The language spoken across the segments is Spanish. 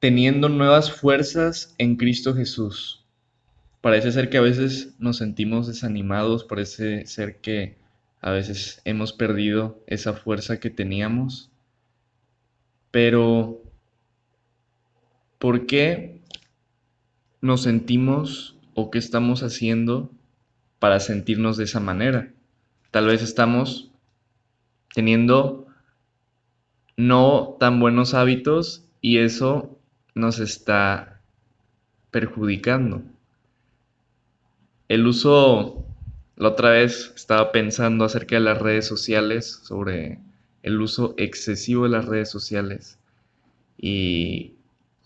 teniendo nuevas fuerzas en Cristo Jesús. Parece ser que a veces nos sentimos desanimados, parece ser que a veces hemos perdido esa fuerza que teníamos, pero ¿por qué nos sentimos o qué estamos haciendo para sentirnos de esa manera? Tal vez estamos teniendo no tan buenos hábitos y eso nos está perjudicando. El uso, la otra vez estaba pensando acerca de las redes sociales, sobre el uso excesivo de las redes sociales. Y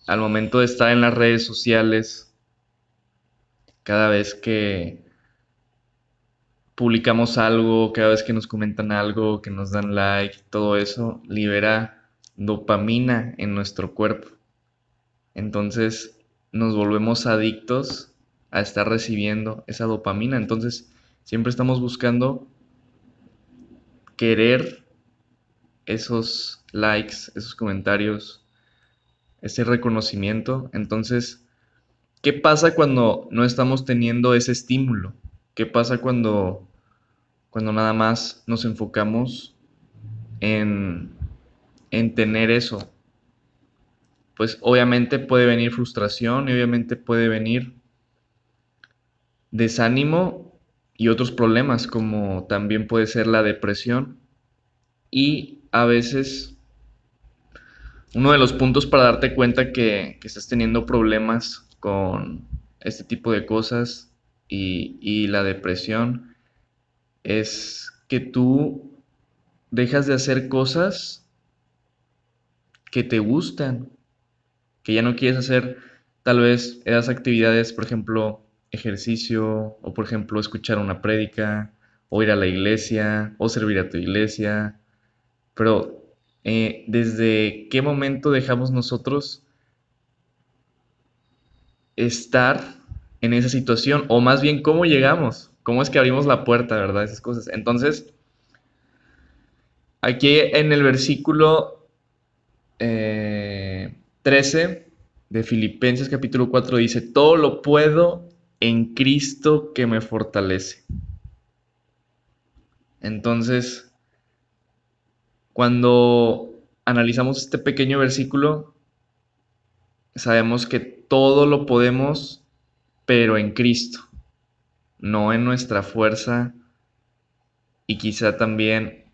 al momento de estar en las redes sociales, cada vez que publicamos algo, cada vez que nos comentan algo, que nos dan like, todo eso libera dopamina en nuestro cuerpo. Entonces nos volvemos adictos a estar recibiendo esa dopamina. Entonces siempre estamos buscando querer esos likes, esos comentarios, ese reconocimiento. Entonces, ¿qué pasa cuando no estamos teniendo ese estímulo? ¿Qué pasa cuando, cuando nada más nos enfocamos en, en tener eso? Pues obviamente puede venir frustración y obviamente puede venir desánimo y otros problemas como también puede ser la depresión. Y a veces uno de los puntos para darte cuenta que, que estás teniendo problemas con este tipo de cosas y, la depresión es que tú dejas de hacer cosas que te gustan, que ya no quieres hacer tal vez esas actividades, por ejemplo, ejercicio, o por ejemplo, escuchar una prédica, o ir a la iglesia, o servir a tu iglesia. Pero, eh, ¿desde qué momento dejamos nosotros estar en esa situación, o más bien cómo llegamos, cómo es que abrimos la puerta, ¿verdad? Esas cosas. Entonces, aquí en el versículo 13 eh, de Filipenses capítulo 4 dice, todo lo puedo en Cristo que me fortalece. Entonces, cuando analizamos este pequeño versículo, sabemos que todo lo podemos pero en Cristo, no en nuestra fuerza y quizá también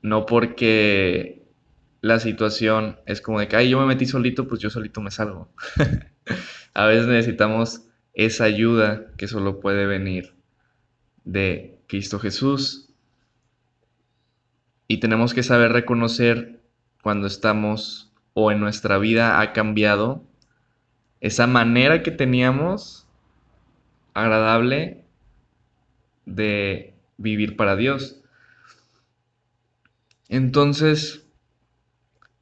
no porque la situación es como de que, ay, yo me metí solito, pues yo solito me salgo. a veces necesitamos esa ayuda que solo puede venir de Cristo Jesús. Y tenemos que saber reconocer cuando estamos o en nuestra vida ha cambiado esa manera que teníamos agradable de vivir para Dios. Entonces,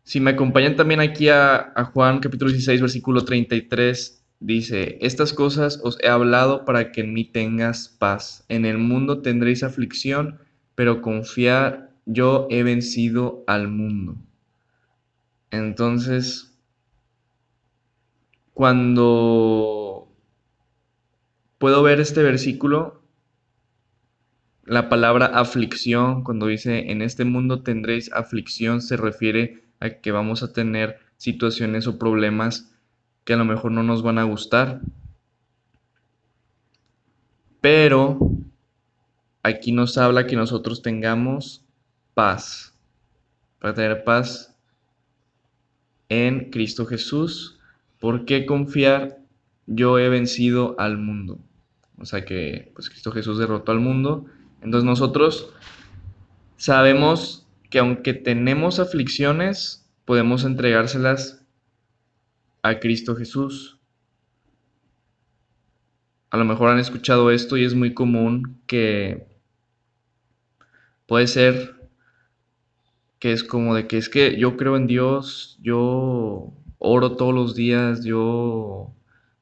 si me acompañan también aquí a, Juan capítulo 16, versículo 33, dice, estas cosas os he hablado para que en mí tengas paz. En el mundo tendréis aflicción, pero confiar, yo he vencido al mundo. Entonces, cuando puedo ver este versículo, la palabra aflicción, cuando dice, en este mundo tendréis aflicción, se refiere que vamos a tener situaciones o problemas que a lo mejor no nos van a gustar. Pero aquí nos habla que nosotros tengamos paz. Para tener paz en Cristo Jesús. ¿Por qué confiar? Yo he vencido al mundo. O sea que pues Cristo Jesús derrotó al mundo. Entonces nosotros sabemos que aunque tenemos aflicciones, podemos entregárselas a Cristo Jesús. A lo mejor han escuchado esto y es muy común que puede ser que es como de que es que yo creo en Dios, yo oro todos los días, yo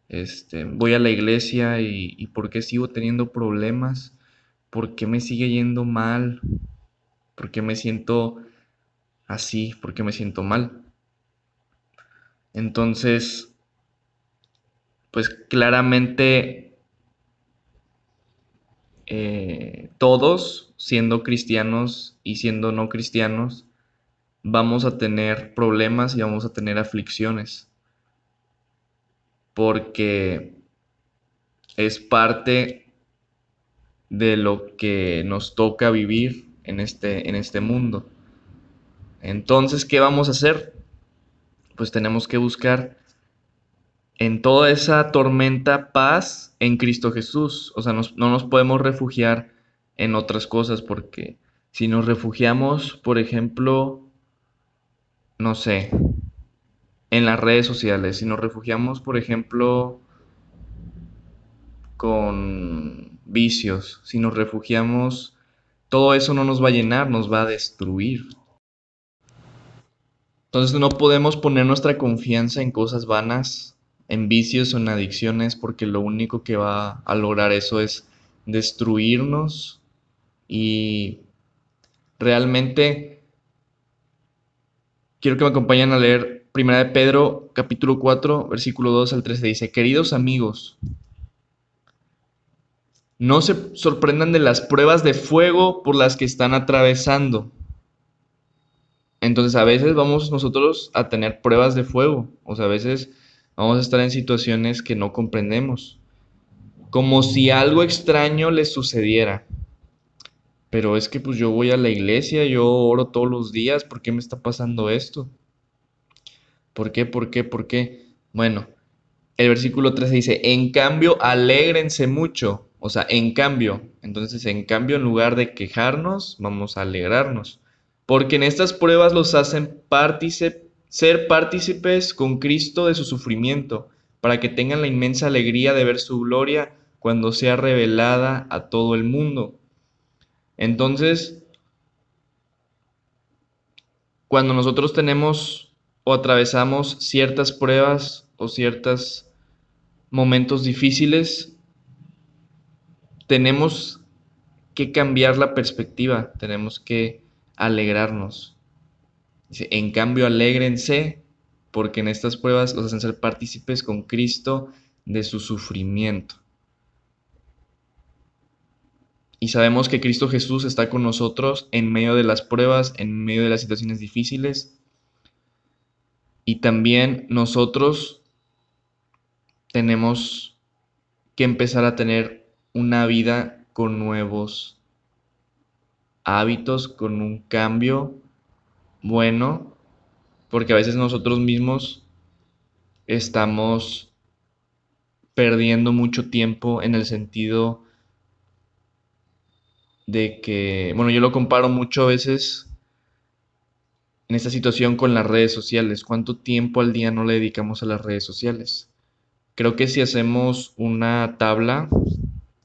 este, voy a la iglesia y, ¿por qué sigo teniendo problemas? ¿Por qué me sigue yendo mal? ¿Por qué me siento así? ¿Por qué me siento mal? Entonces, pues claramente eh, todos, siendo cristianos y siendo no cristianos, vamos a tener problemas y vamos a tener aflicciones. Porque es parte de lo que nos toca vivir en este, en este mundo. Entonces, ¿qué vamos a hacer? Pues tenemos que buscar en toda esa tormenta paz en Cristo Jesús. O sea, no nos podemos refugiar en otras cosas porque si nos refugiamos, por ejemplo, no sé, en las redes sociales, si nos refugiamos, por ejemplo, con vicios, si nos refugiamos, todo eso no nos va a llenar, nos va a destruir. Entonces no podemos poner nuestra confianza en cosas vanas, en vicios o en adicciones, porque lo único que va a lograr eso es destruirnos y realmente quiero que me acompañen a leer Primera de Pedro, capítulo 4, versículo 2 al 13. Dice, queridos amigos, no se sorprendan de las pruebas de fuego por las que están atravesando entonces a veces vamos nosotros a tener pruebas de fuego, o sea, a veces vamos a estar en situaciones que no comprendemos, como si algo extraño les sucediera. Pero es que pues yo voy a la iglesia, yo oro todos los días, ¿por qué me está pasando esto? ¿Por qué? ¿Por qué? ¿Por qué? Bueno, el versículo 13 dice, en cambio, alégrense mucho. O sea, en cambio, entonces en cambio, en lugar de quejarnos, vamos a alegrarnos porque en estas pruebas los hacen ser partícipes con Cristo de su sufrimiento, para que tengan la inmensa alegría de ver su gloria cuando sea revelada a todo el mundo. Entonces, cuando nosotros tenemos o atravesamos ciertas pruebas o ciertos momentos difíciles, tenemos que cambiar la perspectiva, tenemos que alegrarnos. en cambio, alégrense porque en estas pruebas los hacen ser partícipes con Cristo de su sufrimiento. Y sabemos que Cristo Jesús está con nosotros en medio de las pruebas, en medio de las situaciones difíciles. Y también nosotros tenemos que empezar a tener una vida con nuevos hábitos, con un cambio bueno, porque a veces nosotros mismos estamos perdiendo mucho tiempo en el sentido de que, bueno, yo lo comparo mucho a veces en esta situación con las redes sociales. ¿Cuánto tiempo al día no le dedicamos a las redes sociales? Creo que si hacemos una tabla,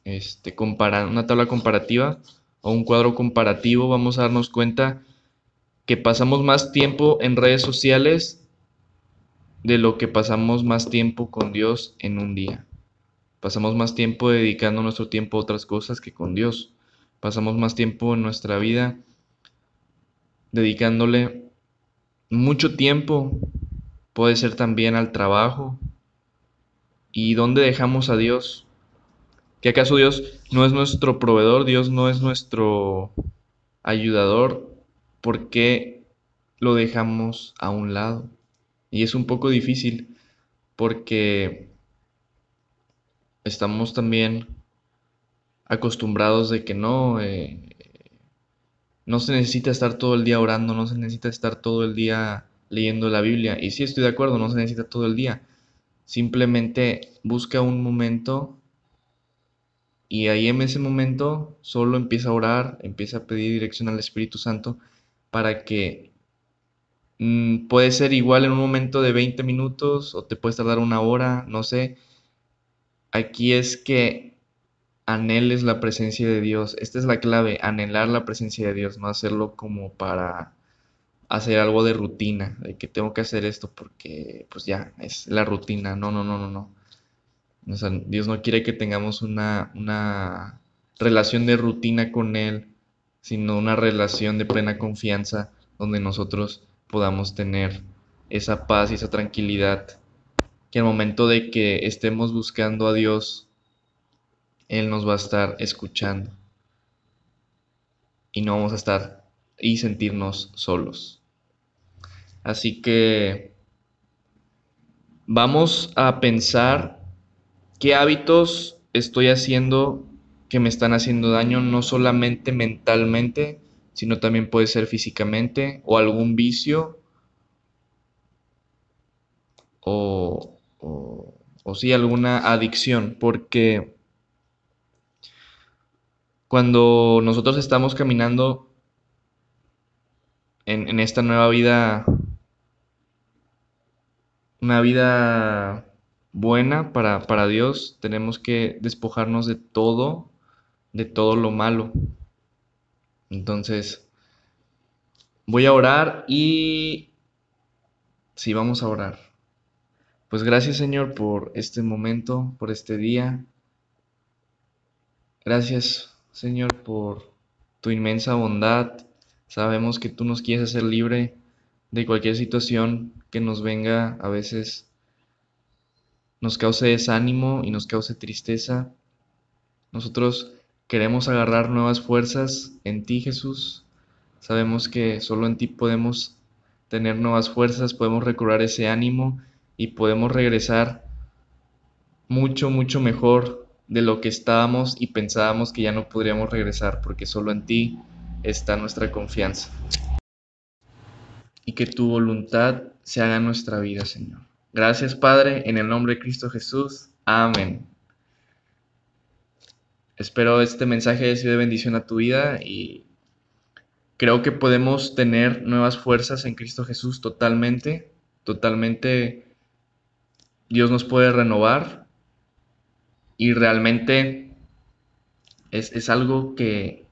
este, compara una tabla comparativa, o un cuadro comparativo, vamos a darnos cuenta que pasamos más tiempo en redes sociales de lo que pasamos más tiempo con Dios en un día. Pasamos más tiempo dedicando nuestro tiempo a otras cosas que con Dios. Pasamos más tiempo en nuestra vida dedicándole mucho tiempo. Puede ser también al trabajo. ¿Y dónde dejamos a Dios? ¿Que acaso Dios no es nuestro proveedor? Dios no es nuestro ayudador. ¿Por qué lo dejamos a un lado? Y es un poco difícil porque estamos también acostumbrados de que no, eh, no se necesita estar todo el día orando, no se necesita estar todo el día leyendo la Biblia. Y sí estoy de acuerdo, no se necesita todo el día. Simplemente busca un momento y ahí en ese momento solo empieza a orar, empieza a pedir dirección al Espíritu Santo para que mm, puede ser igual en un momento de 20 minutos o te puedes tardar una hora, no sé. Aquí es que anheles la presencia de Dios. Esta es la clave, anhelar la presencia de Dios, no hacerlo como para hacer algo de rutina, de que tengo que hacer esto porque pues ya es la rutina. No, no, no, no, no. Dios no quiere que tengamos una, una relación de rutina con Él, sino una relación de plena confianza donde nosotros podamos tener esa paz y esa tranquilidad que al momento de que estemos buscando a Dios, Él nos va a estar escuchando y no vamos a estar y sentirnos solos. Así que vamos a pensar qué hábitos estoy haciendo que me están haciendo daño, no solamente mentalmente, sino también puede ser físicamente o algún vicio o, o, sí alguna adicción, porque cuando nosotros estamos caminando en, en esta nueva vida, una vida buena para, para Dios, tenemos que despojarnos de todo, de todo lo malo. Entonces, voy a orar y... Sí, vamos a orar. Pues gracias Señor por este momento, por este día. Gracias Señor por tu inmensa bondad. Sabemos que tú nos quieres hacer libre de cualquier situación que nos venga a veces nos cause desánimo y nos cause tristeza. Nosotros queremos agarrar nuevas fuerzas en ti, Jesús. Sabemos que solo en ti podemos tener nuevas fuerzas, podemos recobrar ese ánimo y podemos regresar mucho, mucho mejor de lo que estábamos y pensábamos que ya no podríamos regresar, porque solo en ti está nuestra confianza. Y que tu voluntad se haga en nuestra vida, Señor. Gracias, Padre, en el nombre de Cristo Jesús. Amén. Espero este mensaje haya sido de bendición a tu vida y creo que podemos tener nuevas fuerzas en Cristo Jesús totalmente, totalmente Dios nos puede renovar y realmente es, algo que,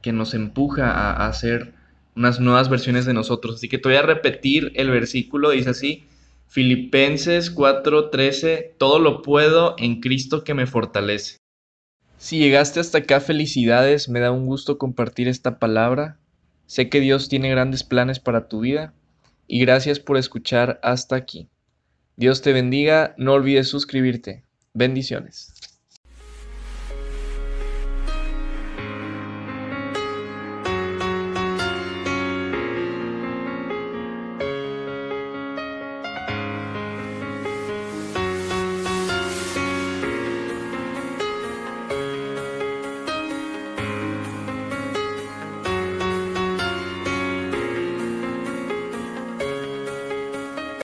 que, nos empuja a, hacer unas nuevas versiones de nosotros. Así que te voy a repetir el versículo, dice así, Filipenses 4:13, todo lo puedo en Cristo que me fortalece. Si llegaste hasta acá, felicidades, me da un gusto compartir esta palabra. Sé que Dios tiene grandes planes para tu vida y gracias por escuchar hasta aquí. Dios te bendiga, no olvides suscribirte. Bendiciones.